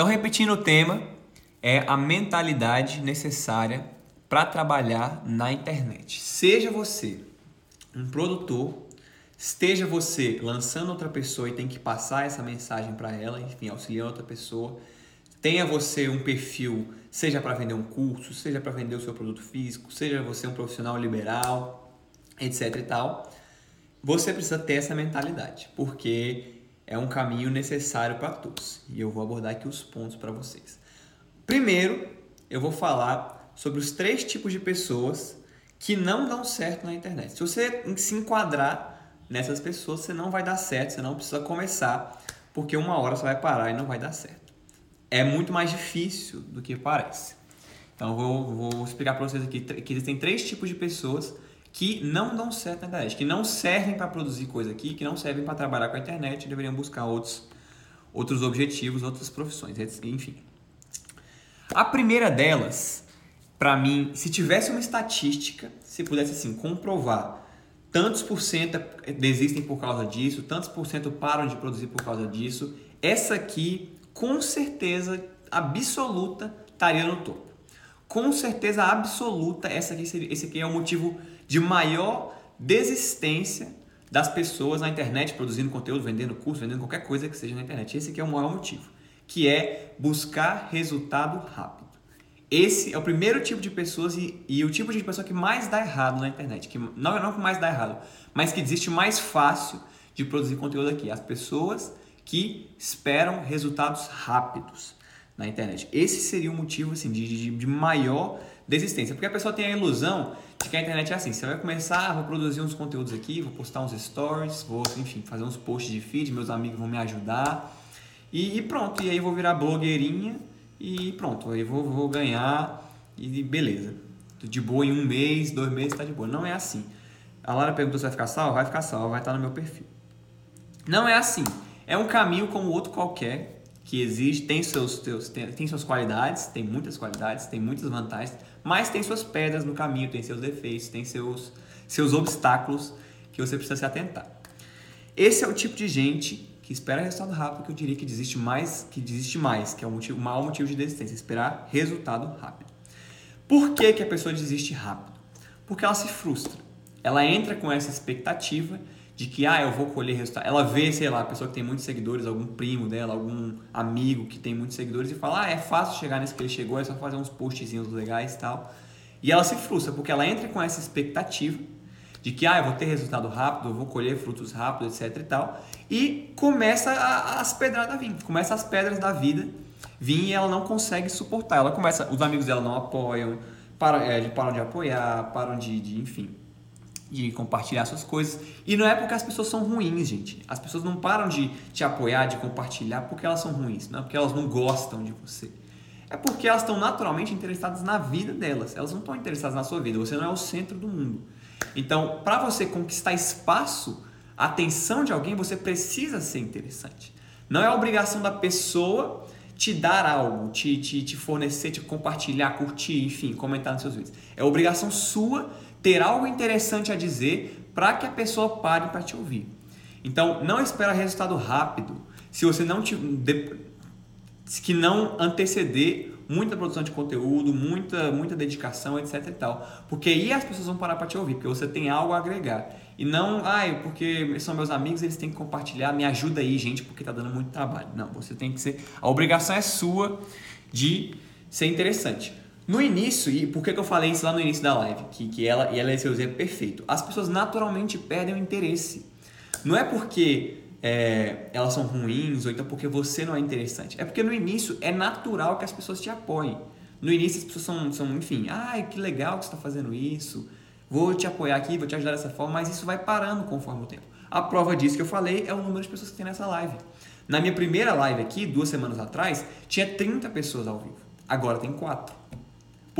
Então, repetindo o tema, é a mentalidade necessária para trabalhar na internet. Seja você um produtor, esteja você lançando outra pessoa e tem que passar essa mensagem para ela, enfim, auxiliar outra pessoa, tenha você um perfil, seja para vender um curso, seja para vender o seu produto físico, seja você um profissional liberal, etc e tal, você precisa ter essa mentalidade, porque é um caminho necessário para todos. E eu vou abordar aqui os pontos para vocês. Primeiro, eu vou falar sobre os três tipos de pessoas que não dão certo na internet. Se você se enquadrar nessas pessoas, você não vai dar certo, você não precisa começar, porque uma hora você vai parar e não vai dar certo. É muito mais difícil do que parece. Então, eu vou, vou explicar para vocês aqui que existem três tipos de pessoas que não dão certo na internet, que não servem para produzir coisa aqui, que não servem para trabalhar com a internet, deveriam buscar outros, outros objetivos, outras profissões, enfim. A primeira delas, para mim, se tivesse uma estatística, se pudesse assim comprovar tantos por cento desistem por causa disso, tantos por cento param de produzir por causa disso, essa aqui, com certeza absoluta, estaria no topo. Com certeza absoluta, essa aqui, esse aqui é o motivo de maior desistência das pessoas na internet produzindo conteúdo, vendendo curso, vendendo qualquer coisa que seja na internet. Esse aqui é o maior motivo, que é buscar resultado rápido. Esse é o primeiro tipo de pessoas e, e o tipo de pessoa que mais dá errado na internet, que não não que mais dá errado, mas que desiste mais fácil de produzir conteúdo aqui. As pessoas que esperam resultados rápidos na internet. Esse seria o motivo assim, de, de, de maior desistência, porque a pessoa tem a ilusão de que a internet é assim, você vai começar, vou produzir uns conteúdos aqui, vou postar uns stories, vou, enfim, fazer uns posts de feed, meus amigos vão me ajudar e, e pronto, e aí vou virar blogueirinha e pronto, aí vou, vou ganhar e beleza. De boa em um mês, dois meses, tá de boa. Não é assim. A Lara perguntou se vai ficar salvo, vai ficar salvo, vai estar no meu perfil. Não é assim. É um caminho como outro qualquer que existe, tem, seus, seus, tem, tem suas qualidades, tem muitas qualidades, tem muitas vantagens, mas tem suas pedras no caminho, tem seus defeitos, tem seus, seus obstáculos que você precisa se atentar. Esse é o tipo de gente que espera resultado rápido, que eu diria que desiste mais, que desiste mais, que é o, motivo, maior motivo de desistência, esperar resultado rápido. Por que, que a pessoa desiste rápido? Porque ela se frustra. Ela entra com essa expectativa de que ah, eu vou colher resultado. Ela vê, sei lá, a pessoa que tem muitos seguidores, algum primo dela, algum amigo que tem muitos seguidores e fala: "Ah, é fácil chegar nesse que ele chegou, é só fazer uns postzinhos legais e tal". E ela se frustra porque ela entra com essa expectativa de que ah, eu vou ter resultado rápido, eu vou colher frutos rápidos, etc e tal, e começa a, as pedradas a vir, começa as pedras da vida vir e ela não consegue suportar. Ela começa, os amigos dela não apoiam, param, é, param de apoiar, param de, de enfim, de compartilhar suas coisas. E não é porque as pessoas são ruins, gente. As pessoas não param de te apoiar, de compartilhar porque elas são ruins, não é porque elas não gostam de você. É porque elas estão naturalmente interessadas na vida delas. Elas não estão interessadas na sua vida. Você não é o centro do mundo. Então, para você conquistar espaço, atenção de alguém, você precisa ser interessante. Não é obrigação da pessoa te dar algo, te, te, te fornecer, te compartilhar, curtir, enfim, comentar nos seus vídeos. É obrigação sua ter algo interessante a dizer para que a pessoa pare para te ouvir. Então, não espera resultado rápido se você não te, que não anteceder muita produção de conteúdo, muita muita dedicação, etc e tal. Porque aí as pessoas vão parar para te ouvir, porque você tem algo a agregar. E não, ai, porque são meus amigos, eles têm que compartilhar, me ajuda aí, gente, porque tá dando muito trabalho. Não, você tem que ser, a obrigação é sua de ser interessante. No início, e por que, que eu falei isso lá no início da live? Que, que ela, e ela é seu exemplo perfeito. As pessoas naturalmente perdem o interesse. Não é porque é, elas são ruins ou então porque você não é interessante. É porque no início é natural que as pessoas te apoiem. No início as pessoas são, são enfim, ai, que legal que você está fazendo isso, vou te apoiar aqui, vou te ajudar dessa forma, mas isso vai parando conforme o tempo. A prova disso que eu falei é o número de pessoas que tem nessa live. Na minha primeira live aqui, duas semanas atrás, tinha 30 pessoas ao vivo. Agora tem 4.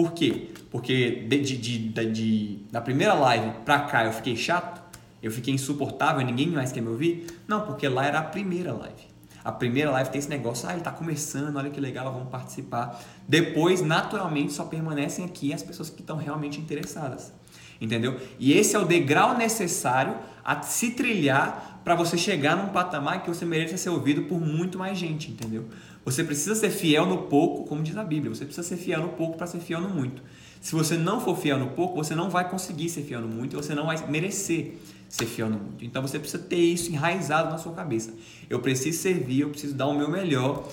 Por quê? Porque de, de, de, de da primeira live pra cá eu fiquei chato, eu fiquei insuportável, ninguém mais quer me ouvir? Não, porque lá era a primeira live. A primeira live tem esse negócio, ah, ele está começando, olha que legal, vamos participar. Depois, naturalmente, só permanecem aqui as pessoas que estão realmente interessadas. Entendeu? E esse é o degrau necessário a se trilhar para você chegar num patamar que você mereça ser ouvido por muito mais gente, entendeu? Você precisa ser fiel no pouco, como diz a Bíblia. Você precisa ser fiel no pouco para ser fiel no muito. Se você não for fiel no pouco, você não vai conseguir ser fiel no muito e você não vai merecer ser fiel no muito. Então você precisa ter isso enraizado na sua cabeça. Eu preciso servir, eu preciso dar o meu melhor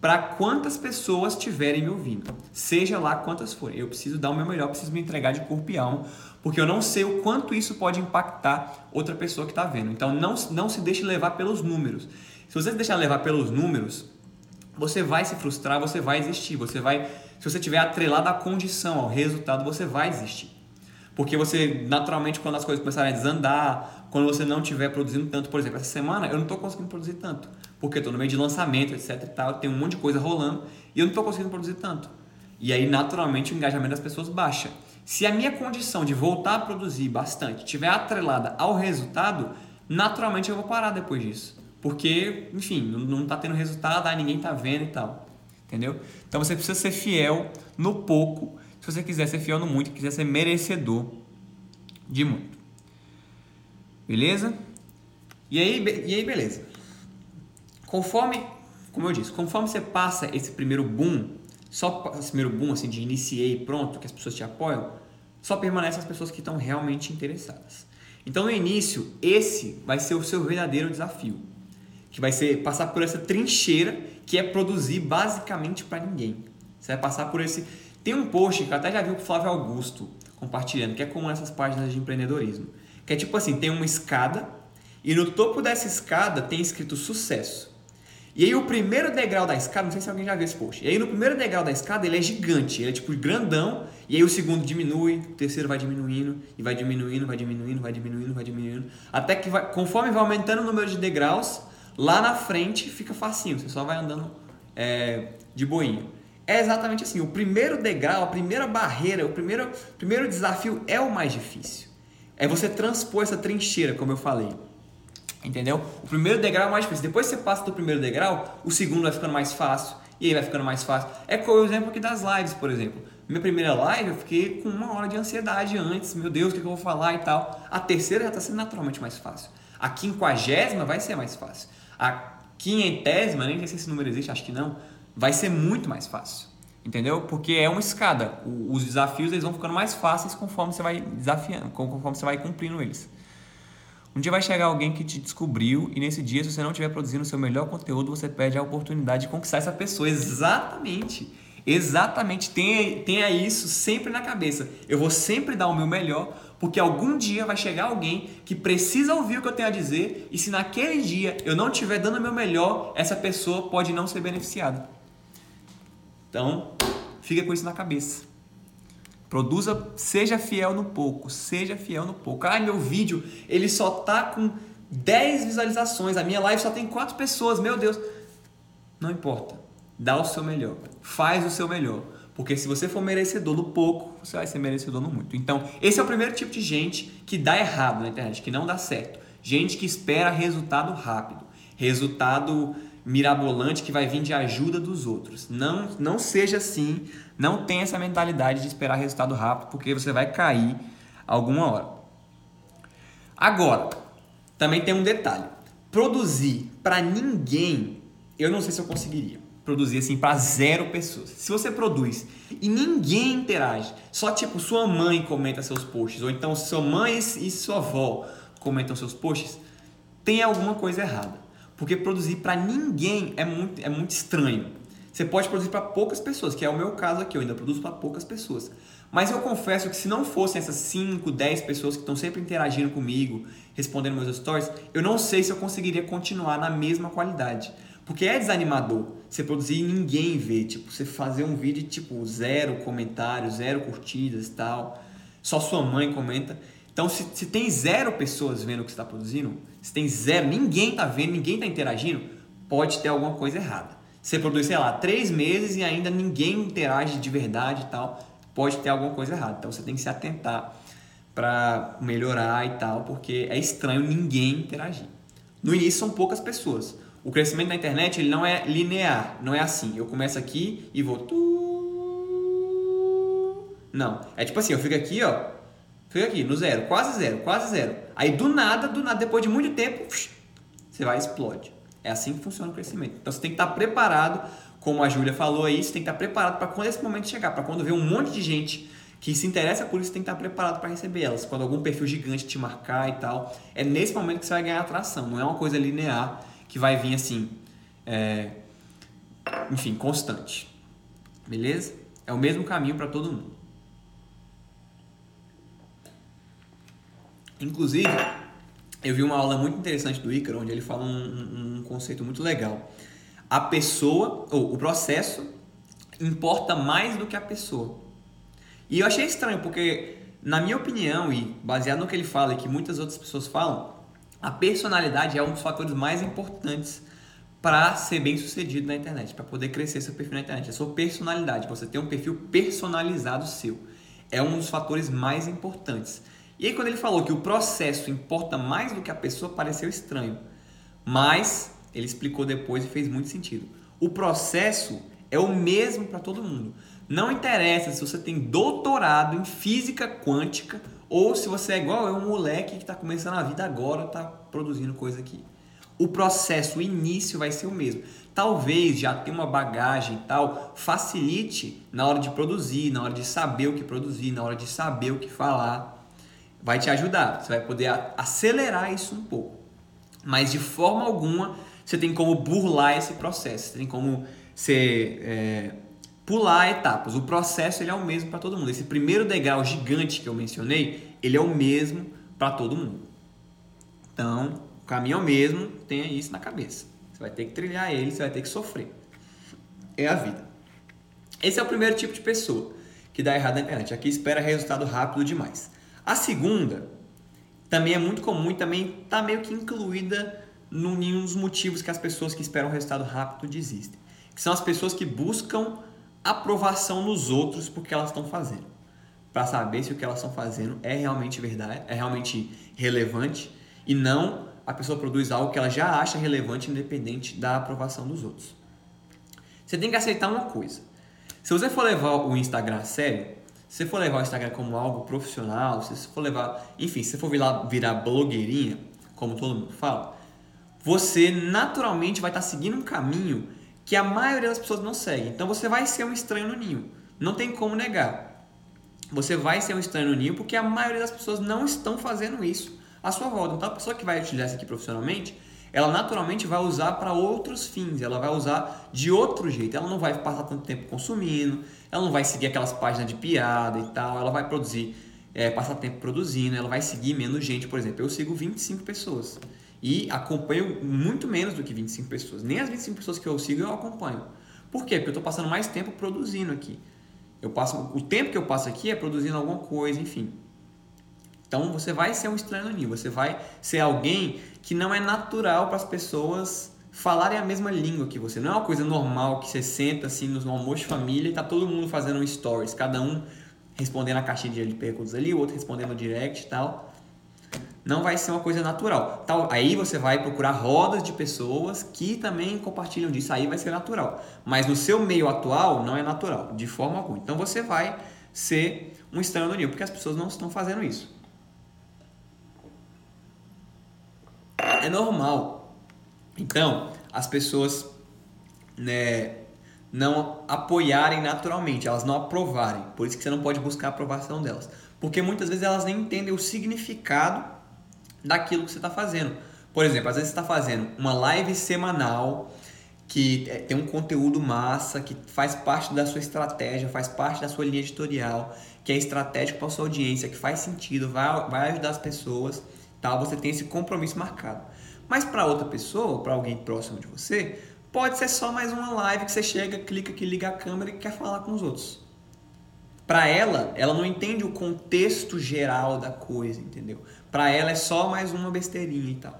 para quantas pessoas estiverem me ouvindo, seja lá quantas forem. Eu preciso dar o meu melhor, preciso me entregar de corpo e alma, porque eu não sei o quanto isso pode impactar outra pessoa que está vendo. Então não, não se deixe levar pelos números. Se você se deixar levar pelos números, você vai se frustrar, você vai existir, você vai, se você tiver atrelado à condição, ao resultado, você vai existir. Porque você, naturalmente, quando as coisas começarem a desandar, quando você não estiver produzindo tanto, por exemplo, essa semana eu não estou conseguindo produzir tanto, porque estou no meio de lançamento, etc e tal, tem um monte de coisa rolando e eu não estou conseguindo produzir tanto. E aí, naturalmente, o engajamento das pessoas baixa. Se a minha condição de voltar a produzir bastante estiver atrelada ao resultado, naturalmente eu vou parar depois disso. Porque, enfim, não está tendo resultado, aí ninguém está vendo e tal. Entendeu? Então você precisa ser fiel no pouco se você quiser ser fiel no muito, quiser ser merecedor de muito. Beleza? E aí, e aí beleza. Conforme, como eu disse, conforme você passa esse primeiro boom, só esse primeiro boom assim de iniciei pronto, que as pessoas te apoiam, só permanecem as pessoas que estão realmente interessadas. Então no início, esse vai ser o seu verdadeiro desafio, que vai ser passar por essa trincheira que é produzir basicamente para ninguém. Você vai passar por esse tem um post que eu até já vi o Flávio Augusto compartilhando, que é como essas páginas de empreendedorismo. Que é tipo assim, tem uma escada e no topo dessa escada tem escrito sucesso. E aí o primeiro degrau da escada, não sei se alguém já viu esse post. E aí no primeiro degrau da escada ele é gigante, ele é tipo grandão, e aí o segundo diminui, o terceiro vai diminuindo, e vai diminuindo, vai diminuindo, vai diminuindo, vai diminuindo, até que vai, conforme vai aumentando o número de degraus, lá na frente fica facinho, você só vai andando é, de boinha. É exatamente assim. O primeiro degrau, a primeira barreira, o primeiro, primeiro desafio é o mais difícil. É você transpor essa trincheira, como eu falei. Entendeu? O primeiro degrau é o mais difícil. Depois que você passa do primeiro degrau, o segundo vai ficando mais fácil. E aí vai ficando mais fácil. É como o exemplo aqui das lives, por exemplo. Minha primeira live eu fiquei com uma hora de ansiedade antes. Meu Deus, o que eu vou falar e tal. A terceira já está sendo naturalmente mais fácil. A quinquagésima vai ser mais fácil. A quinhentésima, nem sei se esse número existe, acho que não vai ser muito mais fácil. Entendeu? Porque é uma escada. os desafios eles vão ficando mais fáceis conforme você vai desafiando, conforme você vai cumprindo eles. Um dia vai chegar alguém que te descobriu e nesse dia, se você não estiver produzindo o seu melhor conteúdo, você perde a oportunidade de conquistar essa pessoa. Exatamente. Exatamente. Tenha, tenha isso sempre na cabeça. Eu vou sempre dar o meu melhor, porque algum dia vai chegar alguém que precisa ouvir o que eu tenho a dizer, e se naquele dia eu não estiver dando o meu melhor, essa pessoa pode não ser beneficiada. Então, fica com isso na cabeça. Produza, seja fiel no pouco, seja fiel no pouco. Ah, meu vídeo, ele só tá com 10 visualizações, a minha live só tem 4 pessoas, meu Deus. Não importa. Dá o seu melhor. Faz o seu melhor. Porque se você for merecedor no pouco, você vai ser merecedor no muito. Então, esse é o primeiro tipo de gente que dá errado na internet, que não dá certo. Gente que espera resultado rápido. Resultado mirabolante que vai vir de ajuda dos outros. Não, não seja assim, não tenha essa mentalidade de esperar resultado rápido, porque você vai cair alguma hora. Agora, também tem um detalhe. Produzir para ninguém, eu não sei se eu conseguiria. Produzir assim para zero pessoas. Se você produz e ninguém interage, só tipo sua mãe comenta seus posts, ou então sua mãe e sua avó comentam seus posts, tem alguma coisa errada. Porque produzir para ninguém é muito, é muito estranho. Você pode produzir para poucas pessoas, que é o meu caso aqui, eu ainda produzo para poucas pessoas. Mas eu confesso que se não fossem essas 5, 10 pessoas que estão sempre interagindo comigo, respondendo meus stories, eu não sei se eu conseguiria continuar na mesma qualidade. Porque é desanimador você produzir e ninguém ver, tipo, você fazer um vídeo tipo zero comentários, zero curtidas e tal, só sua mãe comenta. Então, se, se tem zero pessoas vendo o que você está produzindo, se tem zero, ninguém está vendo, ninguém está interagindo, pode ter alguma coisa errada. Você produz, sei lá, três meses e ainda ninguém interage de verdade e tal, pode ter alguma coisa errada. Então, você tem que se atentar para melhorar e tal, porque é estranho ninguém interagir. No início são poucas pessoas. O crescimento da internet ele não é linear, não é assim. Eu começo aqui e vou. Não, é tipo assim, eu fico aqui, ó, Fica aqui, no zero, quase zero, quase zero. Aí do nada, do nada, depois de muito tempo, você vai e explode. É assim que funciona o crescimento. Então você tem que estar preparado como a Júlia falou aí, você tem que estar preparado para quando esse momento chegar, para quando ver um monte de gente que se interessa por isso, tem que estar preparado para receber elas. Quando algum perfil gigante te marcar e tal, é nesse momento que você vai ganhar atração. Não é uma coisa linear que vai vir assim, é, enfim, constante. Beleza? É o mesmo caminho para todo mundo. Inclusive, eu vi uma aula muito interessante do Ícaro, onde ele fala um, um, um conceito muito legal. A pessoa, ou o processo, importa mais do que a pessoa. E eu achei estranho, porque, na minha opinião, e baseado no que ele fala e que muitas outras pessoas falam, a personalidade é um dos fatores mais importantes para ser bem sucedido na internet, para poder crescer seu perfil na internet. É sua personalidade, você tem um perfil personalizado seu. É um dos fatores mais importantes. E aí, quando ele falou que o processo importa mais do que a pessoa, pareceu estranho. Mas ele explicou depois e fez muito sentido. O processo é o mesmo para todo mundo. Não interessa se você tem doutorado em física quântica ou se você é igual eu, um moleque que está começando a vida agora, está produzindo coisa aqui o processo, o início vai ser o mesmo. Talvez já ter uma bagagem e tal facilite na hora de produzir, na hora de saber o que produzir, na hora de saber o que falar. Vai te ajudar, você vai poder acelerar isso um pouco. Mas de forma alguma você tem como burlar esse processo, você tem como ser, é, pular etapas. O processo ele é o mesmo para todo mundo. Esse primeiro degrau gigante que eu mencionei, ele é o mesmo para todo mundo. Então, o caminho é o mesmo, tenha isso na cabeça. Você vai ter que trilhar ele, você vai ter que sofrer. É a vida. Esse é o primeiro tipo de pessoa que dá errado na internet. Aqui espera resultado rápido demais. A segunda também é muito comum e também está meio que incluída nenhum dos motivos que as pessoas que esperam resultado rápido desistem. Que são as pessoas que buscam aprovação nos outros porque elas estão fazendo. Para saber se o que elas estão fazendo é realmente verdade, é realmente relevante e não a pessoa produz algo que ela já acha relevante, independente da aprovação dos outros. Você tem que aceitar uma coisa. Se você for levar o Instagram a sério, se você for levar o Instagram como algo profissional, se você for levar, enfim, se você for virar, virar blogueirinha, como todo mundo fala, você naturalmente vai estar seguindo um caminho que a maioria das pessoas não segue. Então você vai ser um estranho no ninho. Não tem como negar. Você vai ser um estranho no ninho porque a maioria das pessoas não estão fazendo isso à sua volta. Então a pessoa que vai utilizar isso aqui profissionalmente, ela naturalmente vai usar para outros fins, ela vai usar de outro jeito. Ela não vai passar tanto tempo consumindo, ela não vai seguir aquelas páginas de piada e tal, ela vai produzir, é, passar tempo produzindo, ela vai seguir menos gente. Por exemplo, eu sigo 25 pessoas e acompanho muito menos do que 25 pessoas. Nem as 25 pessoas que eu sigo eu acompanho. Por quê? Porque eu estou passando mais tempo produzindo aqui. Eu passo, o tempo que eu passo aqui é produzindo alguma coisa, enfim. Então você vai ser um estranho ninho, você vai ser alguém que não é natural para as pessoas falarem a mesma língua que você. Não é uma coisa normal que você senta assim no almoço de família e tá todo mundo fazendo stories, cada um respondendo a caixinha de perguntas ali, o outro respondendo direct e tal. Não vai ser uma coisa natural. Tal, aí você vai procurar rodas de pessoas que também compartilham disso, aí vai ser natural. Mas no seu meio atual não é natural, de forma alguma. Então você vai ser um estranho no ninho, porque as pessoas não estão fazendo isso. é normal. Então, as pessoas né, não apoiarem naturalmente, elas não aprovarem. Por isso que você não pode buscar a aprovação delas. Porque muitas vezes elas nem entendem o significado daquilo que você está fazendo. Por exemplo, às vezes você está fazendo uma live semanal que é, tem um conteúdo massa, que faz parte da sua estratégia, faz parte da sua linha editorial, que é estratégico para a sua audiência, que faz sentido, vai, vai ajudar as pessoas Tá? Você tem esse compromisso marcado. Mas para outra pessoa, para alguém próximo de você, pode ser só mais uma live que você chega, clica aqui, liga a câmera e quer falar com os outros. Para ela, ela não entende o contexto geral da coisa, entendeu? Para ela é só mais uma besteirinha e tal.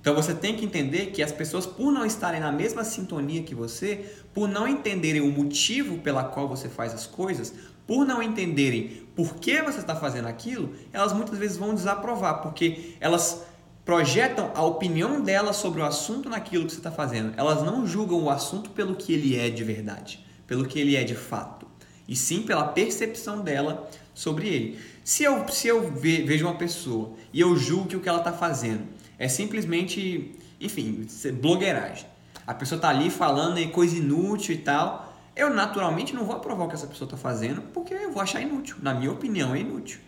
Então você tem que entender que as pessoas, por não estarem na mesma sintonia que você, por não entenderem o motivo pela qual você faz as coisas, por não entenderem por que você está fazendo aquilo, elas muitas vezes vão desaprovar, porque elas projetam a opinião delas sobre o assunto naquilo que você está fazendo. Elas não julgam o assunto pelo que ele é de verdade, pelo que ele é de fato, e sim pela percepção dela sobre ele. Se eu, se eu vejo uma pessoa e eu julgo que o que ela está fazendo é simplesmente, enfim, blogueiragem. a pessoa tá ali falando coisa inútil e tal, eu naturalmente não vou aprovar o que essa pessoa está fazendo, porque eu vou achar inútil. Na minha opinião, é inútil.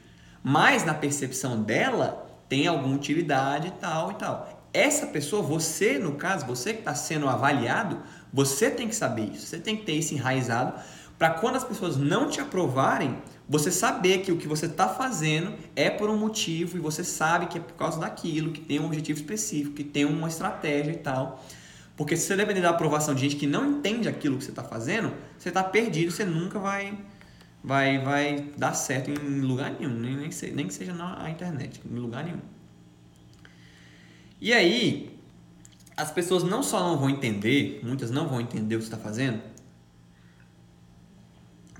Mas na percepção dela, tem alguma utilidade e tal e tal. Essa pessoa, você, no caso, você que está sendo avaliado, você tem que saber isso. Você tem que ter isso enraizado para quando as pessoas não te aprovarem, você saber que o que você está fazendo é por um motivo e você sabe que é por causa daquilo, que tem um objetivo específico, que tem uma estratégia e tal. Porque se você depender da aprovação de gente que não entende aquilo que você está fazendo, você está perdido, você nunca vai, vai, vai dar certo em lugar nenhum, nem, nem, que, nem que seja na internet, em lugar nenhum. E aí, as pessoas não só não vão entender, muitas não vão entender o que você está fazendo,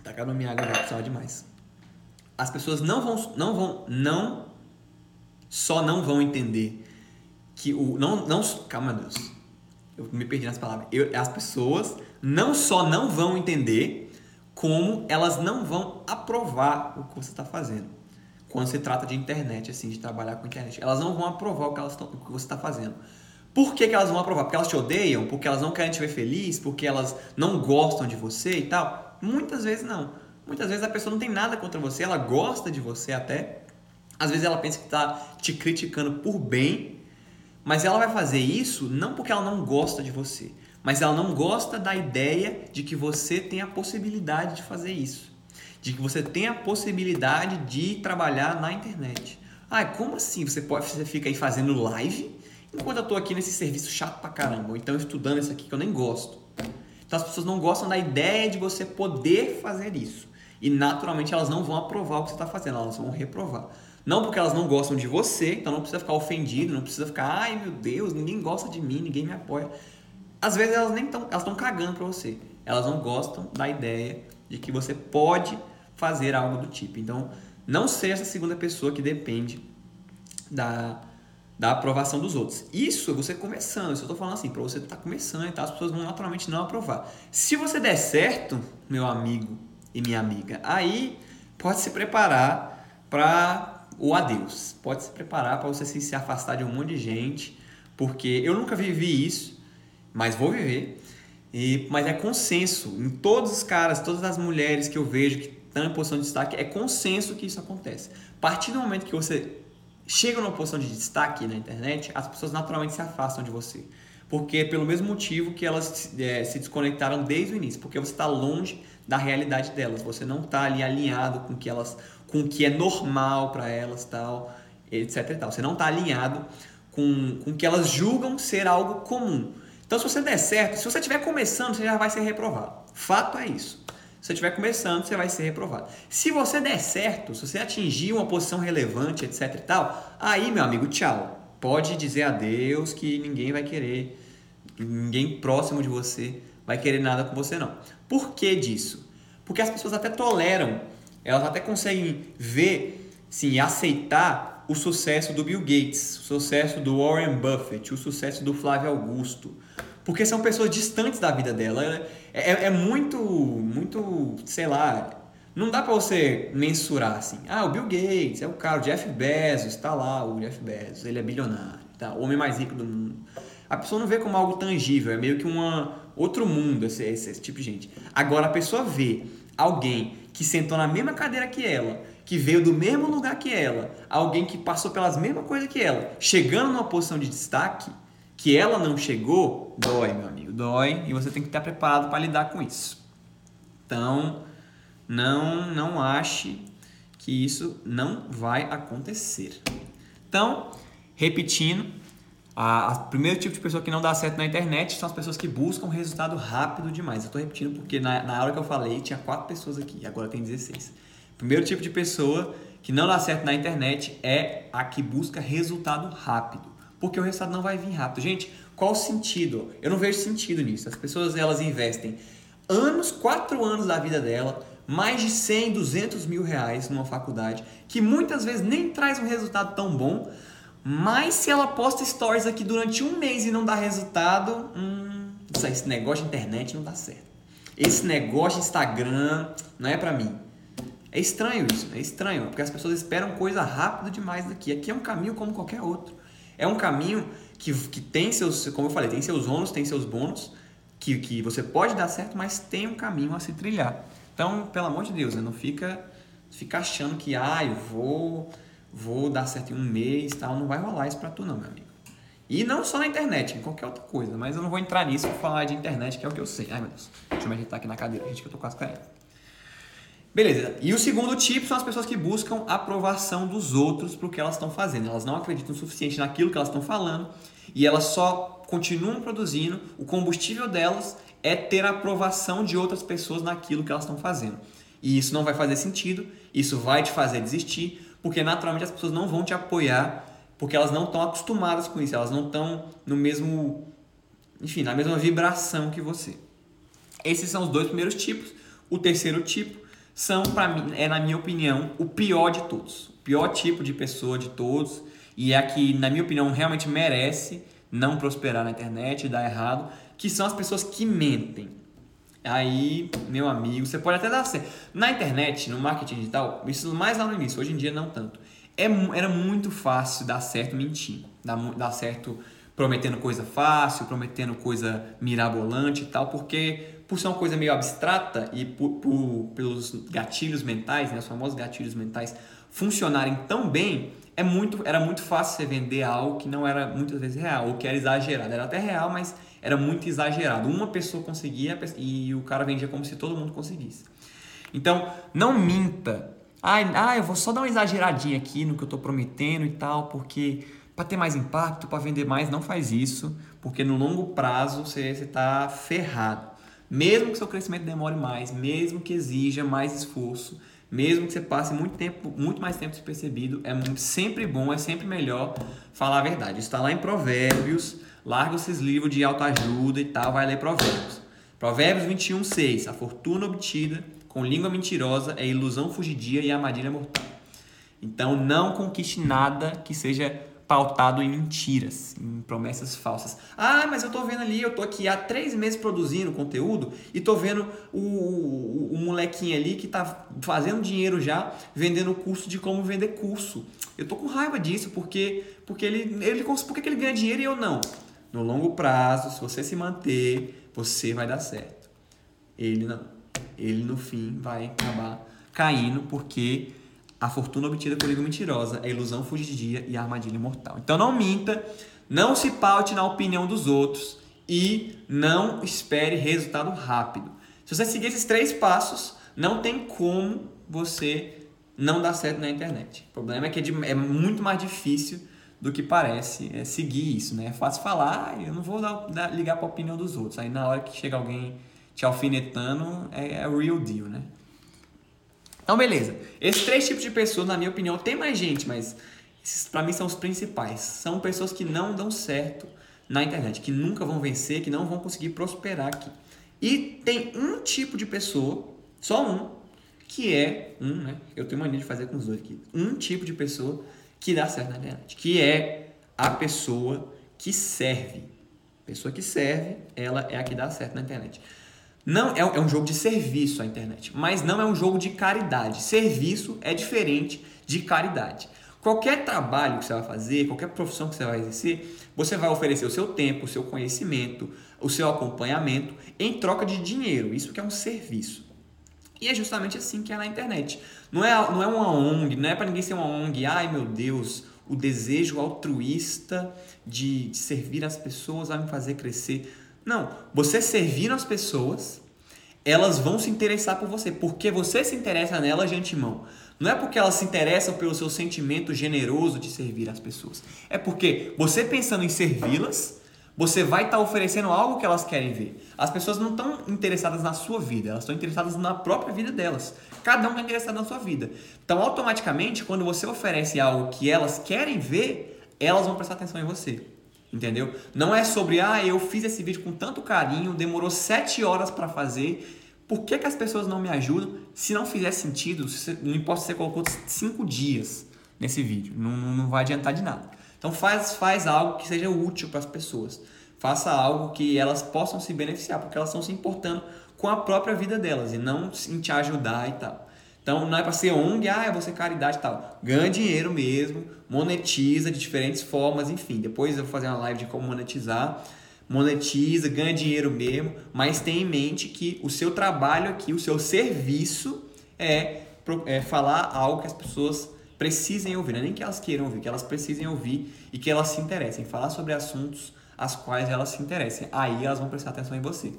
Tá acabando minha água já, precisava demais. As pessoas não vão, não vão, não, só não vão entender que o, não, não, calma Deus, eu me perdi nas palavras. Eu, as pessoas não só não vão entender, como elas não vão aprovar o que você está fazendo. Quando se trata de internet, assim, de trabalhar com internet, elas não vão aprovar o que, elas tão, o que você está fazendo. Por que, que, elas vão aprovar? Porque elas te odeiam? Porque elas não querem te ver feliz? Porque elas não gostam de você e tal? Muitas vezes não. Muitas vezes a pessoa não tem nada contra você, ela gosta de você até. Às vezes ela pensa que está te criticando por bem, mas ela vai fazer isso não porque ela não gosta de você, mas ela não gosta da ideia de que você tem a possibilidade de fazer isso. De que você tem a possibilidade de trabalhar na internet. Ah, como assim? Você, pode, você fica aí fazendo live enquanto eu estou aqui nesse serviço chato pra caramba, ou então estudando isso aqui que eu nem gosto. Então as pessoas não gostam da ideia de você poder fazer isso. E naturalmente elas não vão aprovar o que você está fazendo, elas vão reprovar. Não porque elas não gostam de você, então não precisa ficar ofendido, não precisa ficar, ai meu Deus, ninguém gosta de mim, ninguém me apoia. Às vezes elas nem estão, elas estão cagando para você. Elas não gostam da ideia de que você pode fazer algo do tipo. Então, não seja essa segunda pessoa que depende da, da aprovação dos outros. Isso é você começando, isso eu estou falando assim, para você estar tá começando e tal, as pessoas vão naturalmente não aprovar. Se você der certo, meu amigo e minha amiga, aí pode se preparar para o adeus. Pode se preparar para você se afastar de um monte de gente, porque eu nunca vivi isso, mas vou viver. E, mas é consenso em todos os caras, todas as mulheres que eu vejo que estão em posição de destaque, é consenso que isso acontece. A partir do momento que você chega numa posição de destaque na internet, as pessoas naturalmente se afastam de você. Porque é pelo mesmo motivo que elas é, se desconectaram desde o início, porque você está longe da realidade delas, você não está ali alinhado com que elas, com o que é normal para elas, tal, etc. tal. Você não está alinhado com, com que elas julgam ser algo comum. Então, se você der certo, se você estiver começando, você já vai ser reprovado. Fato é isso. Se você estiver começando, você vai ser reprovado. Se você der certo, se você atingir uma posição relevante, etc e tal, aí, meu amigo, tchau. Pode dizer adeus que ninguém vai querer, ninguém próximo de você vai querer nada com você não. Por que disso? Porque as pessoas até toleram, elas até conseguem ver, sim, aceitar o sucesso do Bill Gates, o sucesso do Warren Buffett, o sucesso do Flávio Augusto, porque são pessoas distantes da vida dela. É, é, é muito, muito, sei lá, não dá para você mensurar assim. Ah, o Bill Gates é o cara, o Jeff Bezos, está lá, o Jeff Bezos, ele é bilionário, tá? o homem mais rico do mundo. A pessoa não vê como algo tangível, é meio que uma outro mundo esse, esse, esse tipo de gente. Agora a pessoa vê alguém que sentou na mesma cadeira que ela, que veio do mesmo lugar que ela, alguém que passou pelas mesmas coisas que ela, chegando numa posição de destaque, que ela não chegou, dói, meu amigo, dói e você tem que estar preparado para lidar com isso. Então, não, não ache que isso não vai acontecer. Então, repetindo, a primeiro tipo de pessoa que não dá certo na internet são as pessoas que buscam resultado rápido demais. Eu estou repetindo porque na, na hora que eu falei tinha quatro pessoas aqui, agora tem 16. primeiro tipo de pessoa que não dá certo na internet é a que busca resultado rápido porque o resultado não vai vir rápido. Gente, qual o sentido? Eu não vejo sentido nisso. As pessoas elas investem anos, quatro anos da vida dela, mais de 100, 200 mil reais numa faculdade, que muitas vezes nem traz um resultado tão bom, mas se ela posta stories aqui durante um mês e não dá resultado, hum, esse negócio de internet não dá certo. Esse negócio de Instagram não é para mim. É estranho isso, é estranho, porque as pessoas esperam coisa rápido demais daqui. Aqui é um caminho como qualquer outro. É um caminho que, que tem seus, como eu falei, tem seus ônus, tem seus bônus, que, que você pode dar certo, mas tem um caminho a se trilhar. Então, pelo amor de Deus, né? não fica, fica achando que, ah, eu vou, vou dar certo em um mês tal. Não vai rolar isso pra tu, não, meu amigo. E não só na internet, em qualquer outra coisa. Mas eu não vou entrar nisso pra falar de internet, que é o que eu sei. Ai, meu Deus. Deixa eu me ajeitar aqui na cadeira, gente, que eu tô quase caindo. Beleza. E o segundo tipo são as pessoas que buscam aprovação dos outros pro que elas estão fazendo. Elas não acreditam o suficiente naquilo que elas estão falando e elas só continuam produzindo. O combustível delas é ter a aprovação de outras pessoas naquilo que elas estão fazendo. E isso não vai fazer sentido, isso vai te fazer desistir, porque naturalmente as pessoas não vão te apoiar, porque elas não estão acostumadas com isso, elas não estão no mesmo, enfim, na mesma vibração que você. Esses são os dois primeiros tipos. O terceiro tipo são, para mim, é na minha opinião, o pior de todos. O pior tipo de pessoa de todos e é a que, na minha opinião, realmente merece não prosperar na internet, dar errado, que são as pessoas que mentem. Aí, meu amigo, você pode até dar certo. Na internet, no marketing digital, isso mais lá no início, hoje em dia não tanto. É, era muito fácil dar certo mentindo, dar, dar certo prometendo coisa fácil, prometendo coisa mirabolante e tal, porque por ser uma coisa meio abstrata e por, por, pelos gatilhos mentais, né, os famosos gatilhos mentais, funcionarem tão bem, é muito, era muito fácil você vender algo que não era muitas vezes real, ou que era exagerado. Era até real, mas era muito exagerado. Uma pessoa conseguia e o cara vendia como se todo mundo conseguisse. Então, não minta. Ai, ah, eu vou só dar uma exageradinha aqui no que eu estou prometendo e tal, porque para ter mais impacto, para vender mais, não faz isso, porque no longo prazo você está ferrado. Mesmo que seu crescimento demore mais, mesmo que exija mais esforço, mesmo que você passe muito tempo, muito mais tempo despercebido, é sempre bom, é sempre melhor falar a verdade. Está lá em Provérbios, larga esses livros de autoajuda e tal, vai ler Provérbios. Provérbios 21, 6. A fortuna obtida com língua mentirosa é ilusão fugidia e armadilha mortal. Então não conquiste nada que seja pautado em mentiras, em promessas falsas. Ah, mas eu tô vendo ali, eu tô aqui há três meses produzindo conteúdo e tô vendo o, o, o molequinho ali que tá fazendo dinheiro já vendendo curso de como vender curso. Eu tô com raiva disso porque porque ele ele porque ele ganha dinheiro e eu não. No longo prazo, se você se manter, você vai dar certo. Ele não. Ele no fim vai acabar caindo porque a fortuna obtida por língua mentirosa, a ilusão fugidia e armadilha mortal. Então não minta, não se paute na opinião dos outros e não espere resultado rápido. Se você seguir esses três passos, não tem como você não dar certo na internet. O problema é que é, é muito mais difícil do que parece é seguir isso, né? É fácil falar, eu não vou dar, dar, ligar para a opinião dos outros. Aí na hora que chega alguém te alfinetando, é, é real deal, né? Então, beleza. Esses três tipos de pessoas, na minha opinião, tem mais gente, mas esses para mim são os principais. São pessoas que não dão certo na internet, que nunca vão vencer, que não vão conseguir prosperar aqui. E tem um tipo de pessoa, só um, que é um, né? Eu tenho mania de fazer com os dois aqui. Um tipo de pessoa que dá certo na internet, que é a pessoa que serve. Pessoa que serve, ela é a que dá certo na internet. Não é, é um jogo de serviço a internet, mas não é um jogo de caridade. Serviço é diferente de caridade. Qualquer trabalho que você vai fazer, qualquer profissão que você vai exercer, você vai oferecer o seu tempo, o seu conhecimento, o seu acompanhamento em troca de dinheiro. Isso que é um serviço. E é justamente assim que é na internet. Não é, não é uma ONG, não é para ninguém ser uma ONG. Ai meu Deus, o desejo altruísta de, de servir as pessoas vai me fazer crescer. Não, você servindo as pessoas, elas vão se interessar por você, porque você se interessa nelas de antemão. Não é porque elas se interessam pelo seu sentimento generoso de servir as pessoas. É porque você pensando em servi-las, você vai estar tá oferecendo algo que elas querem ver. As pessoas não estão interessadas na sua vida, elas estão interessadas na própria vida delas. Cada um está interessado na sua vida. Então, automaticamente, quando você oferece algo que elas querem ver, elas vão prestar atenção em você. Entendeu? Não é sobre, ah, eu fiz esse vídeo com tanto carinho, demorou sete horas para fazer. Por que, que as pessoas não me ajudam? Se não fizer sentido, não importa se você colocou cinco dias nesse vídeo, não, não vai adiantar de nada. Então faz, faz algo que seja útil para as pessoas. Faça algo que elas possam se beneficiar, porque elas estão se importando com a própria vida delas e não em te ajudar e tal. Então não é para ser ONG, ah, é você caridade e tal. Ganha dinheiro mesmo, monetiza de diferentes formas, enfim. Depois eu vou fazer uma live de como monetizar. Monetiza, ganha dinheiro mesmo, mas tenha em mente que o seu trabalho aqui, o seu serviço é, é falar algo que as pessoas precisem ouvir, não é nem que elas queiram ouvir, que elas precisem ouvir e que elas se interessem, falar sobre assuntos as quais elas se interessem. Aí elas vão prestar atenção em você.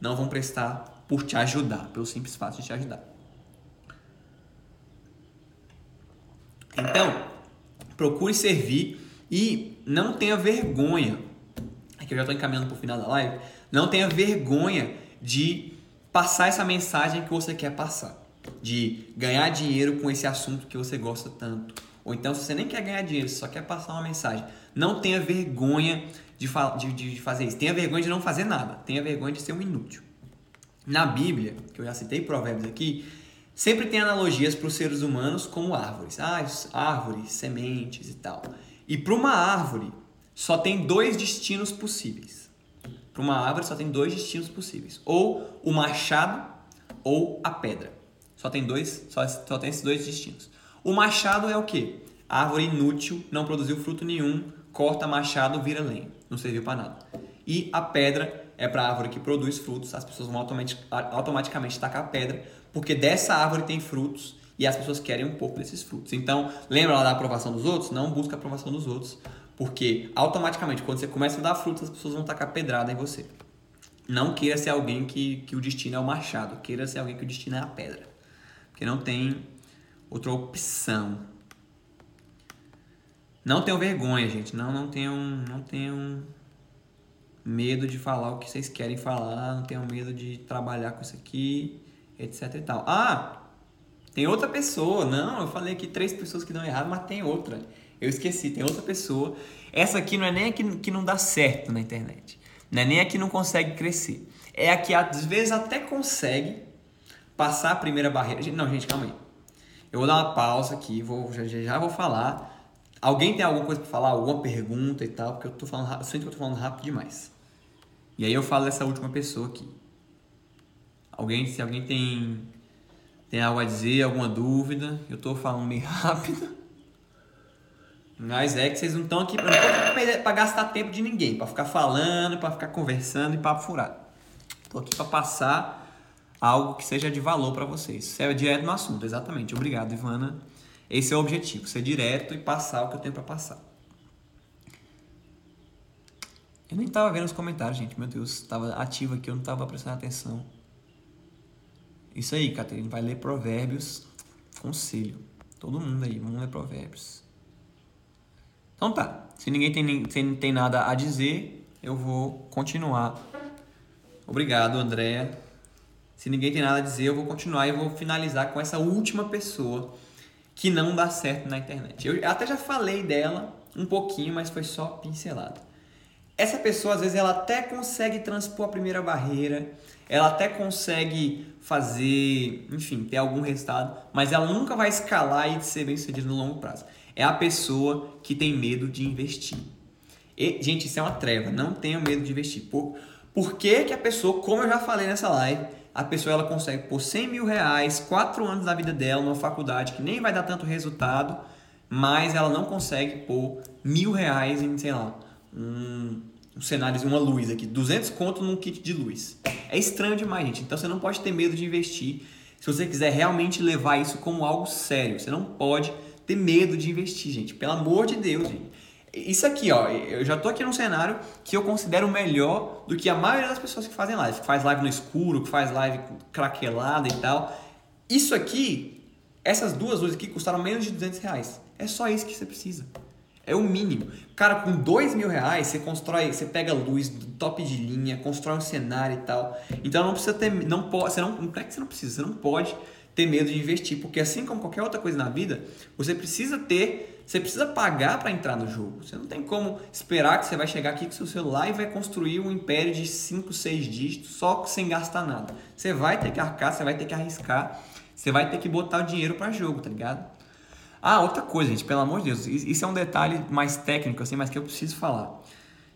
Não vão prestar por te ajudar, pelo simples fato de te ajudar. Então, procure servir e não tenha vergonha. Aqui eu já estou encaminhando para o final da live. Não tenha vergonha de passar essa mensagem que você quer passar. De ganhar dinheiro com esse assunto que você gosta tanto. Ou então, se você nem quer ganhar dinheiro, só quer passar uma mensagem. Não tenha vergonha de, de, de fazer isso. Tenha vergonha de não fazer nada. Tenha vergonha de ser um inútil. Na Bíblia, que eu já citei provérbios aqui, Sempre tem analogias para os seres humanos como árvores. Ah, árvores, sementes e tal. E para uma árvore, só tem dois destinos possíveis. Para uma árvore só tem dois destinos possíveis. Ou o machado ou a pedra. Só tem dois, só, só tem esses dois destinos. O machado é o quê? árvore inútil, não produziu fruto nenhum, corta machado, vira lenha. Não serviu para nada. E a pedra é para árvore que produz frutos, as pessoas vão automaticamente tacar a pedra porque dessa árvore tem frutos e as pessoas querem um pouco desses frutos. Então, lembra lá da aprovação dos outros? Não busca a aprovação dos outros, porque automaticamente, quando você começa a dar frutos, as pessoas vão tacar pedrada em você. Não queira ser alguém que, que o destino é o machado, queira ser alguém que o destino é a pedra. Porque não tem outra opção. Não tenham vergonha, gente. Não, não tenham, não tenham medo de falar o que vocês querem falar. Não tenham medo de trabalhar com isso aqui etc e tal. Ah, tem outra pessoa. Não, eu falei aqui três pessoas que dão errado, mas tem outra. Eu esqueci, tem outra pessoa. Essa aqui não é nem a que, que não dá certo na internet. Não é nem a que não consegue crescer. É a que às vezes até consegue passar a primeira barreira. Não, gente, calma aí. Eu vou dar uma pausa aqui, vou, já, já vou falar. Alguém tem alguma coisa para falar, alguma pergunta e tal? Porque eu tô falando, eu sinto que eu tô falando rápido demais. E aí eu falo dessa última pessoa aqui. Alguém, se alguém tem, tem algo a dizer, alguma dúvida, eu estou falando meio rápido. Mas é que vocês não estão aqui para gastar tempo de ninguém, para ficar falando, para ficar conversando e papo furado. Estou aqui para passar algo que seja de valor para vocês. Ser direto no assunto, exatamente. Obrigado, Ivana. Esse é o objetivo, ser direto e passar o que eu tenho para passar. Eu nem estava vendo os comentários, gente. Meu Deus, estava ativo aqui, eu não estava prestando atenção. Isso aí, Catarina, vai ler Provérbios. Conselho. Todo mundo aí, vamos ler Provérbios. Então tá. Se ninguém tem, se tem nada a dizer, eu vou continuar. Obrigado, Andréa. Se ninguém tem nada a dizer, eu vou continuar e vou finalizar com essa última pessoa que não dá certo na internet. Eu até já falei dela um pouquinho, mas foi só pincelado. Essa pessoa, às vezes, ela até consegue transpor a primeira barreira, ela até consegue fazer, enfim, ter algum resultado, mas ela nunca vai escalar e ser bem sucedido no longo prazo. É a pessoa que tem medo de investir. E, gente, isso é uma treva, não tenha medo de investir. Por, por que, que a pessoa, como eu já falei nessa live, a pessoa ela consegue por 100 mil reais, 4 anos da vida dela numa faculdade que nem vai dar tanto resultado, mas ela não consegue pôr mil reais em, sei lá, um, um cenário, uma luz aqui, 200 conto num kit de luz. É estranho demais, gente. Então você não pode ter medo de investir. Se você quiser realmente levar isso como algo sério, você não pode ter medo de investir, gente. Pelo amor de Deus, gente. Isso aqui, ó, eu já tô aqui num cenário que eu considero melhor do que a maioria das pessoas que fazem live, que faz live no escuro, que faz live craquelada e tal. Isso aqui, essas duas luzes aqui custaram menos de 200 reais. É só isso que você precisa. É o mínimo. Cara, com dois mil reais você constrói, você pega luz top de linha, constrói um cenário e tal. Então não precisa ter, não pode, você não, não é que você não precisa, você não pode ter medo de investir, porque assim como qualquer outra coisa na vida, você precisa ter, você precisa pagar para entrar no jogo. Você não tem como esperar que você vai chegar aqui com seu celular e vai construir um império de 5, 6 dígitos só sem gastar nada. Você vai ter que arcar, você vai ter que arriscar, você vai ter que botar o dinheiro para jogo, tá ligado? Ah, outra coisa, gente, pelo amor de Deus, isso é um detalhe mais técnico, assim, mas que eu preciso falar.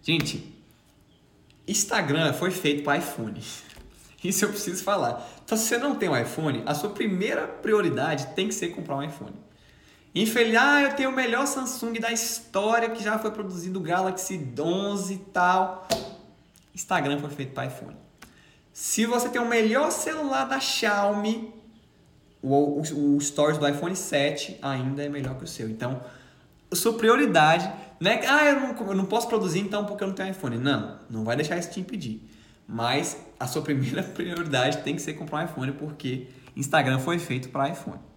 Gente, Instagram foi feito para iPhone. Isso eu preciso falar. Então, se você não tem um iPhone, a sua primeira prioridade tem que ser comprar um iPhone. Infeliz, ah, eu tenho o melhor Samsung da história que já foi produzido o Galaxy 11 e tal. Instagram foi feito para iPhone. Se você tem o melhor celular da Xiaomi, o, o, o Stories do iPhone 7 ainda é melhor que o seu. Então, sua prioridade é que, ah, eu não, eu não posso produzir então porque eu não tenho iPhone. Não, não vai deixar isso te impedir. Mas a sua primeira prioridade tem que ser comprar um iPhone porque Instagram foi feito para iPhone.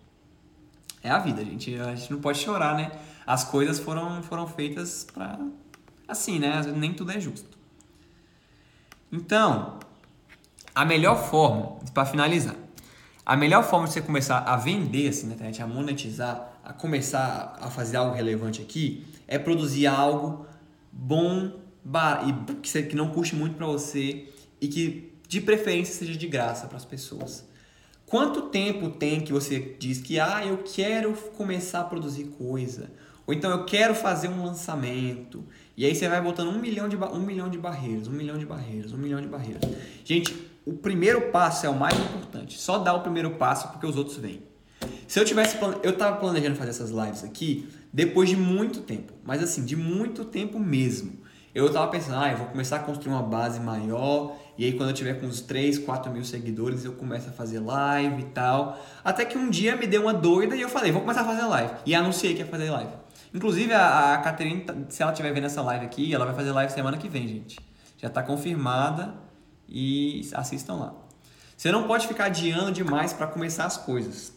É a vida, gente. A gente não pode chorar, né? As coisas foram, foram feitas para assim, né? Nem tudo é justo. Então, a melhor forma, para finalizar, a melhor forma de você começar a vender assim na internet, a monetizar, a começar a fazer algo relevante aqui, é produzir algo bom e que não custe muito para você e que de preferência seja de graça para as pessoas. Quanto tempo tem que você diz que ah, eu quero começar a produzir coisa, ou então eu quero fazer um lançamento, e aí você vai botando um milhão de, um milhão de barreiras, um milhão de barreiras, um milhão de barreiras. Gente, o primeiro passo é o mais importante. Só dá o primeiro passo porque os outros vêm. Se eu tivesse eu estava planejando fazer essas lives aqui depois de muito tempo, mas assim, de muito tempo mesmo. Eu estava pensando, ah, eu vou começar a construir uma base maior, e aí quando eu tiver com uns 3, 4 mil seguidores, eu começo a fazer live e tal. Até que um dia me deu uma doida e eu falei, vou começar a fazer live. E anunciei que ia fazer live. Inclusive, a, Caterine, tá, se ela estiver vendo essa live aqui, ela vai fazer live semana que vem, gente. Já está confirmada e assistam lá. Você não pode ficar adiando demais para começar as coisas.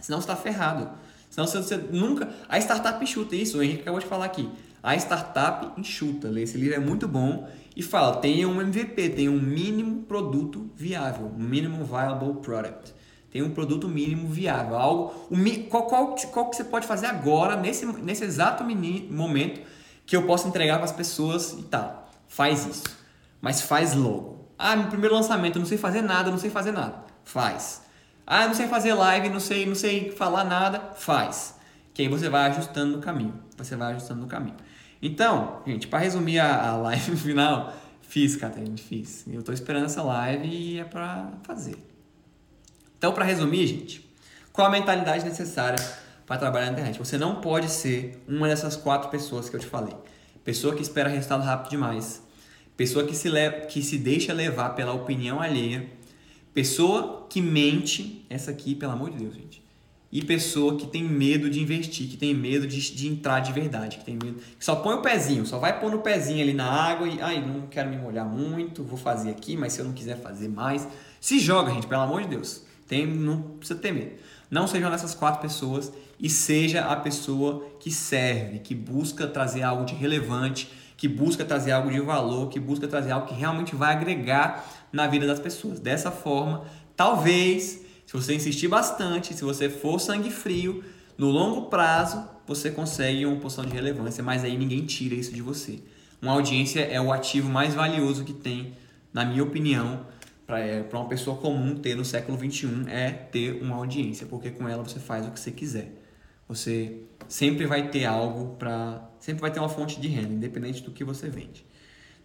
Senão você está ferrado. Senão você, você, nunca. A startup enxuta, isso, o Henrique acabou de falar aqui. A startup enxuta. Esse livro é muito bom e fala: tenha um MVP, tenha um mínimo produto viável, um mínimo viable product. Tem um produto mínimo viável, algo. qual, qual, qual que você pode fazer agora, nesse, nesse exato momento, que eu possa entregar para as pessoas e tal. Faz isso. Mas faz logo. Ah, meu primeiro lançamento, não sei fazer nada, não sei fazer nada. Faz. Ah, não sei fazer live, não sei, não sei falar nada. Faz. Que aí você vai ajustando no caminho. Você vai ajustando no caminho. Então, gente, para resumir a, a live final, fiz, Catarina, fiz. Eu estou esperando essa live e é para fazer. Então, para resumir, gente, qual a mentalidade necessária para trabalhar na internet? Você não pode ser uma dessas quatro pessoas que eu te falei. Pessoa que espera resultado rápido demais pessoa que se, leva, que se deixa levar pela opinião alheia, pessoa que mente, essa aqui, pelo amor de Deus, gente, e pessoa que tem medo de investir, que tem medo de, de entrar de verdade, que tem medo, que só põe o pezinho, só vai pôr o pezinho ali na água e, ai, não quero me molhar muito, vou fazer aqui, mas se eu não quiser fazer mais, se joga, gente, pelo amor de Deus, tem, não precisa ter medo. Não sejam dessas quatro pessoas e seja a pessoa que serve, que busca trazer algo de relevante, que busca trazer algo de valor, que busca trazer algo que realmente vai agregar na vida das pessoas. Dessa forma, talvez, se você insistir bastante, se você for sangue frio, no longo prazo você consegue uma posição de relevância, mas aí ninguém tira isso de você. Uma audiência é o ativo mais valioso que tem, na minha opinião, para é, uma pessoa comum ter no século 21 é ter uma audiência, porque com ela você faz o que você quiser. Você sempre vai ter algo para. Sempre vai ter uma fonte de renda, independente do que você vende.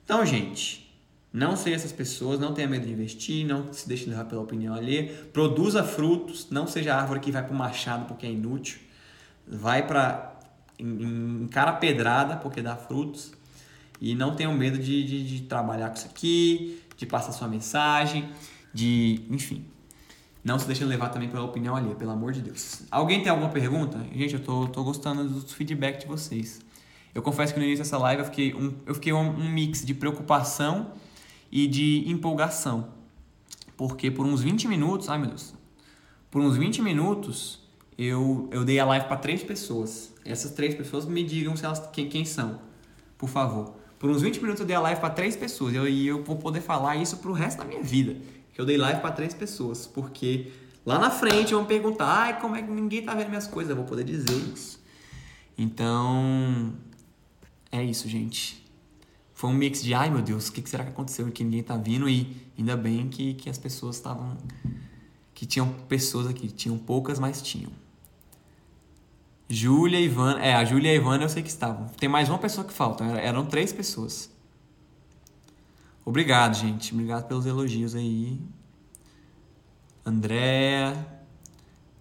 Então, gente, não seja essas pessoas, não tenha medo de investir, não se deixe levar pela opinião alheia, produza frutos, não seja árvore que vai para o machado porque é inútil, vai para em, em cara pedrada porque dá frutos e não tenha medo de, de, de trabalhar com isso aqui, de passar sua mensagem, de enfim, não se deixe levar também pela opinião ali, pelo amor de Deus. Alguém tem alguma pergunta? Gente, eu tô, tô gostando dos feedback de vocês. Eu confesso que no início dessa live eu fiquei um, eu fiquei um, um mix de preocupação e de empolgação. Porque por uns 20 minutos, ai meu Deus, por uns 20 minutos eu, eu dei a live para três pessoas. Essas três pessoas me digam se elas, quem, quem são, por favor. Por uns 20 minutos eu dei a live para três pessoas e eu, eu vou poder falar isso pro resto da minha vida que eu dei live para três pessoas, porque lá na frente vão perguntar, ai, como é que ninguém tá vendo minhas coisas? Eu vou poder dizer isso. Então, é isso, gente. Foi um mix de, ai meu Deus, o que será que aconteceu? Que ninguém tá vindo e ainda bem que, que as pessoas estavam. Que tinham pessoas aqui, tinham poucas, mas tinham. Júlia Ivana. É, a Júlia e a Ivana eu sei que estavam. Tem mais uma pessoa que falta, eram três pessoas. Obrigado, gente. Obrigado pelos elogios aí. André.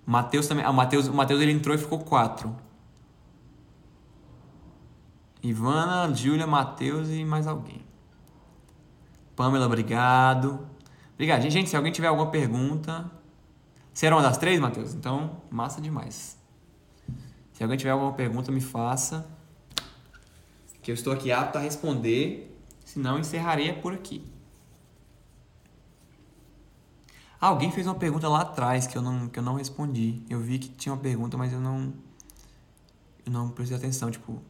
Matheus também. Ah, o Matheus, o Matheus ele entrou e ficou 4. Ivana, Júlia, Matheus e mais alguém. Pamela, obrigado. Obrigado. Gente, se alguém tiver alguma pergunta. Será uma das três, Matheus? Então, massa demais. Se alguém tiver alguma pergunta, me faça. Que eu estou aqui apto a responder. Senão, encerrarei por aqui. Ah, alguém fez uma pergunta lá atrás que eu não, que eu não respondi. Eu vi que tinha uma pergunta, mas eu não. Eu não prestei atenção. Tipo,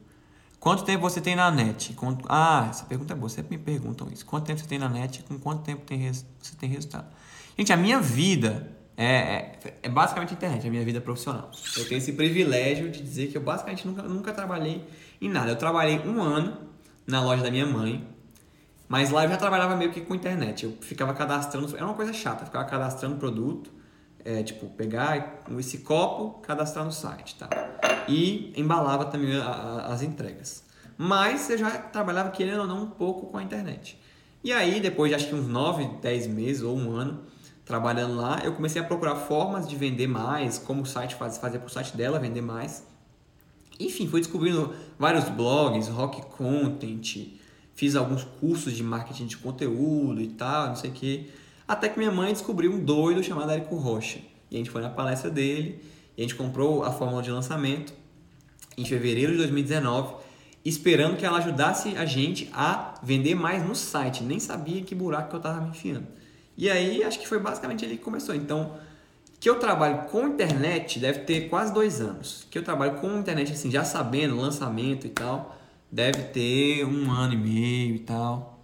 quanto tempo você tem na net? Quanto, ah, essa pergunta é boa. Sempre me perguntam isso. Quanto tempo você tem na net? Com quanto tempo tem res, você tem resultado? Gente, a minha vida é, é, é, basicamente internet, a minha vida profissional. Eu tenho esse privilégio de dizer que eu basicamente nunca, nunca trabalhei em nada. Eu trabalhei um ano na loja da minha mãe, mas lá eu já trabalhava meio que com internet. Eu ficava cadastrando, era uma coisa chata, ficava cadastrando produto, é, tipo, pegar esse copo, cadastrar no site, tá? E embalava também a, a, as entregas. Mas eu já trabalhava, querendo ou não, um pouco com a internet. E aí, depois de acho que uns 9, 10 meses ou um ano trabalhando lá, eu comecei a procurar formas de vender mais, como o site faz, fazer para o site dela vender mais. Enfim, fui descobrindo vários blogs, rock content, fiz alguns cursos de marketing de conteúdo e tal, não sei o que. Até que minha mãe descobriu um doido chamado Érico Rocha. E a gente foi na palestra dele, e a gente comprou a fórmula de lançamento em fevereiro de 2019, esperando que ela ajudasse a gente a vender mais no site. Nem sabia que buraco que eu estava me enfiando. E aí, acho que foi basicamente ele que começou. Então, que eu trabalho com internet deve ter quase dois anos. Que eu trabalho com internet, assim, já sabendo lançamento e tal deve ter um ano e meio e tal.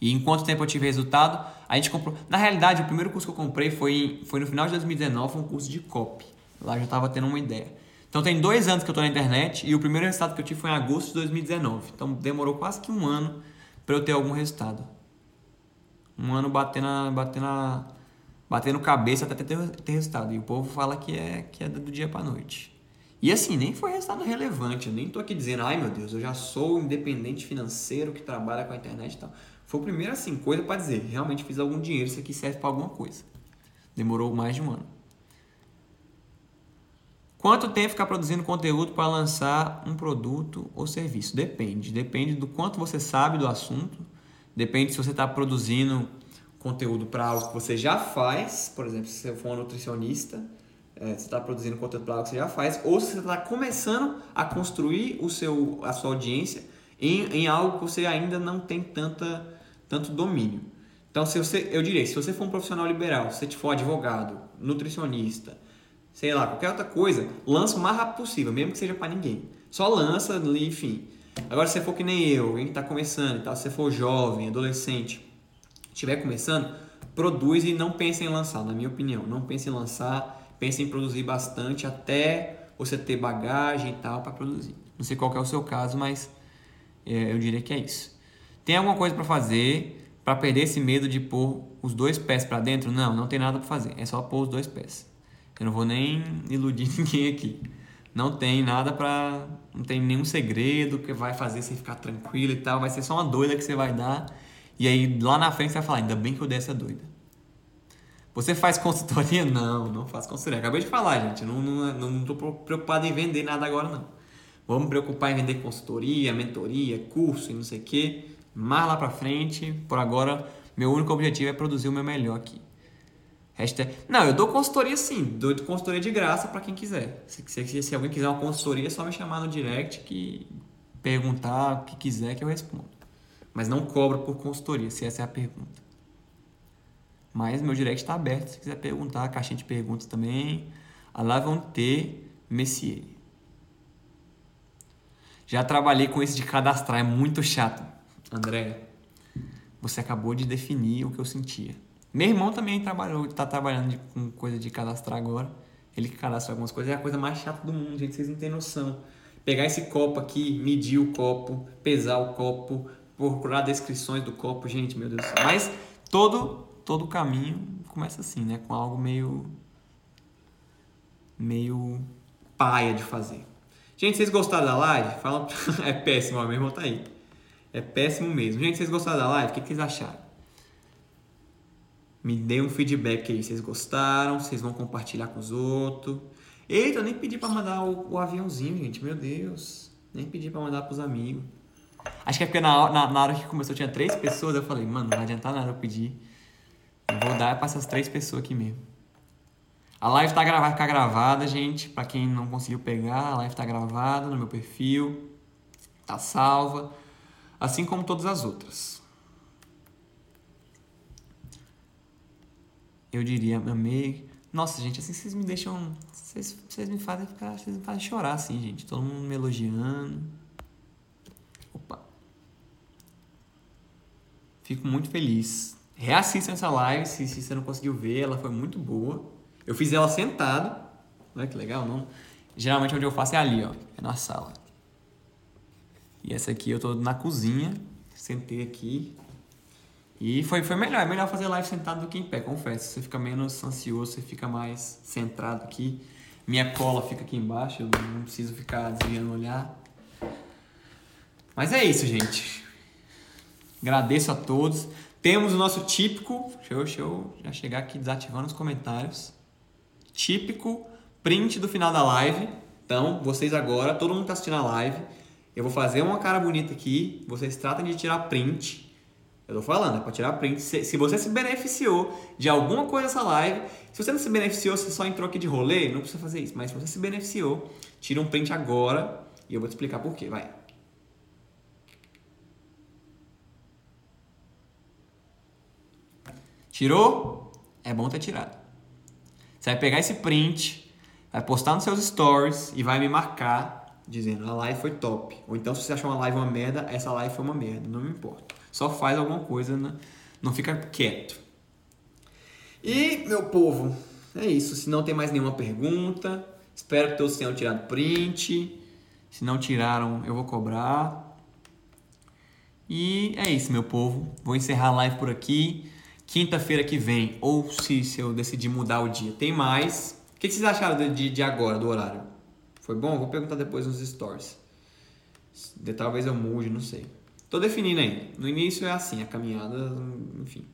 E em quanto tempo eu tive resultado? A gente comprou. Na realidade, o primeiro curso que eu comprei foi, foi no final de 2019, foi um curso de copy. Lá eu já estava tendo uma ideia. Então tem dois anos que eu estou na internet e o primeiro resultado que eu tive foi em agosto de 2019. Então demorou quase que um ano para eu ter algum resultado. Um ano batendo, batendo, batendo cabeça até ter, ter resultado. E o povo fala que é, que é do dia para noite. E assim, nem foi resultado relevante. Eu nem tô aqui dizendo, ai meu Deus, eu já sou independente financeiro que trabalha com a internet e tal. Foi o primeiro, assim, coisa para dizer, realmente fiz algum dinheiro, isso aqui serve para alguma coisa. Demorou mais de um ano. Quanto tempo ficar produzindo conteúdo para lançar um produto ou serviço? Depende. Depende do quanto você sabe do assunto. Depende se você está produzindo conteúdo para algo que você já faz. Por exemplo, se você for um nutricionista, é, você está produzindo conteúdo para algo que você já faz, ou se você está começando a construir o seu, a sua audiência em, em algo que você ainda não tem tanta, tanto domínio. Então, se você, eu diria, se você for um profissional liberal, se você for advogado, nutricionista, sei lá, qualquer outra coisa, lança o mais rápido possível, mesmo que seja para ninguém. Só lança, enfim. Agora, se você for que nem eu, alguém que está começando tal, se você for jovem, adolescente, estiver começando, produz e não pense em lançar, na minha opinião. Não pense em lançar pense em produzir bastante até você ter bagagem e tal para produzir. Não sei qual é o seu caso, mas é, eu diria que é isso. Tem alguma coisa para fazer para perder esse medo de pôr os dois pés para dentro? Não, não tem nada para fazer. É só pôr os dois pés. Eu não vou nem iludir ninguém aqui. Não tem nada para, não tem nenhum segredo que vai fazer você ficar tranquilo e tal. Vai ser só uma doida que você vai dar. E aí lá na frente você vai falar, ainda bem que eu dei essa doida. Você faz consultoria? Não, não faço consultoria. Acabei de falar, gente. Não, não, não tô preocupado em vender nada agora, não. Vamos me preocupar em vender consultoria, mentoria, curso e não sei o quê. Mais lá pra frente. Por agora, meu único objetivo é produzir o meu melhor aqui. Hashtag... Não, eu dou consultoria sim. Dou consultoria de graça para quem quiser. Se, se, se, alguém quiser uma consultoria, é só me chamar no direct que perguntar o que quiser que eu respondo. Mas não cobro por consultoria, se essa é a pergunta. Mas meu direct está aberto se quiser perguntar, caixinha de perguntas também. Lá vão ter Messier. Já trabalhei com esse de cadastrar, é muito chato. André, você acabou de definir o que eu sentia. Meu irmão também trabalhou, está trabalhando de, com coisa de cadastrar agora. Ele que cadastra algumas coisas, é a coisa mais chata do mundo, gente, vocês não têm noção. Pegar esse copo aqui, medir o copo, pesar o copo, procurar descrições do copo, gente, meu Deus. Mas todo todo caminho começa assim, né? Com algo meio. meio paia de fazer. Gente, vocês gostaram da live? Fala. é péssimo, meu irmão tá aí. É péssimo mesmo. Gente, vocês gostaram da live? O que, vocês acharam? Me dê um feedback aí. Vocês gostaram? Vocês vão compartilhar com os outros? Eita, eu nem pedi pra mandar o, o aviãozinho, gente. Meu Deus. Nem pedi pra mandar pros amigos. Acho que é porque na, na, na hora que começou tinha três pessoas. Eu falei, mano, não vai adiantar nada eu pedir. Eu vou dar pra essas três pessoas aqui mesmo. A live tá gravada, ficar gravada, gente. Pra quem não conseguiu pegar, a live tá gravada no meu perfil. Tá salva. Assim como todas as outras. Eu diria, amei. Nossa, gente, assim vocês me deixam. Vocês, vocês me fazem ficar. Vocês me fazem chorar, assim, gente. Todo mundo me elogiando. Opa. Fico muito feliz. Reassistam essa live se, se você não conseguiu ver, ela foi muito boa. Eu fiz ela sentado. Olha que legal, não? Geralmente onde eu faço é ali, ó. É na sala. E essa aqui eu tô na cozinha. Sentei aqui. E foi, foi melhor. É melhor fazer live sentado do que em pé, confesso. Você fica menos ansioso, você fica mais centrado aqui. Minha cola fica aqui embaixo, eu não preciso ficar desviando o olhar. Mas é isso, gente. Agradeço a todos. Temos o nosso típico. Deixa eu, deixa eu já chegar aqui desativando os comentários. Típico print do final da live. Então, vocês agora, todo mundo que está assistindo a live, eu vou fazer uma cara bonita aqui. Vocês tratam de tirar print. Eu tô falando, é para tirar print. Se, se, você se beneficiou de alguma coisa dessa live, se você não se beneficiou, você só entrou aqui de rolê, não precisa fazer isso. Mas se você se beneficiou, tira um print agora e eu vou te explicar por quê. Vai. Tirou? É bom ter tirado. Você vai pegar esse print, vai postar nos seus stories e vai me marcar dizendo a live foi top. Ou então se você achou uma live uma merda, essa live foi uma merda, não me importa. Só faz alguma coisa, né? não fica quieto. E, meu povo, é isso. Se não tem mais nenhuma pergunta, espero que todos tenham tirado print. Se não tiraram, eu vou cobrar. E é isso, meu povo. Vou encerrar a live por aqui. Quinta-feira que vem, ou se, se eu decidir mudar o dia, tem mais. O que, vocês acharam de, de agora, do horário? Foi bom? Vou perguntar depois nos stories. Talvez eu mude, não sei. Tô definindo ainda. No início é assim, a caminhada, enfim.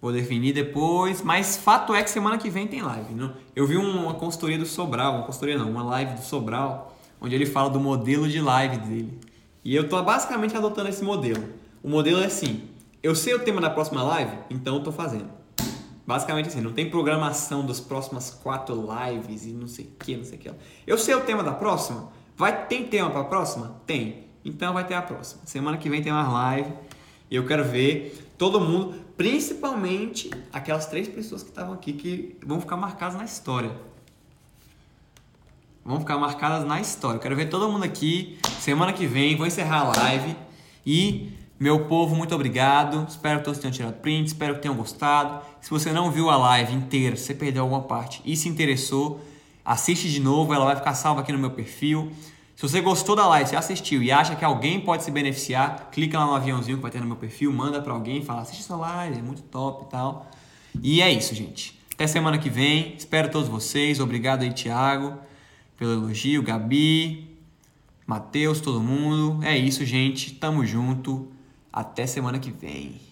Vou definir depois, mas fato é que semana que vem tem live. Não? Eu vi uma consultoria do Sobral, uma consultoria não, uma live do Sobral, onde ele fala do modelo de live dele. E eu tô basicamente adotando esse modelo. O modelo é assim, eu sei o tema da próxima live, então eu tô fazendo. Basicamente assim, não tem programação das próximas quatro lives e não sei o que, não sei o que. Eu sei o tema da próxima. Vai tem tema para a próxima? Tem. Então vai ter a próxima. Semana que vem tem mais live. E eu quero ver todo mundo, principalmente aquelas três pessoas que estavam aqui que vão ficar marcadas na história. Vão ficar marcadas na história. Eu quero ver todo mundo aqui. Semana que vem vou encerrar a live e meu povo, muito obrigado. Espero que todos tenham tirado print, espero que tenham gostado. Se você não viu a live inteira, se perdeu alguma parte e se interessou, assiste de novo, ela vai ficar salva aqui no meu perfil. Se você gostou da live, se assistiu e acha que alguém pode se beneficiar, clica lá no aviãozinho que vai ter no meu perfil, manda para alguém, fala: "Assiste essa live, é muito top e tal". E é isso, gente. Até semana que vem. Espero todos vocês. Obrigado aí, Thiago, pelo elogio, Gabi, Matheus, todo mundo. É isso, gente. Tamo junto. Até semana que vem.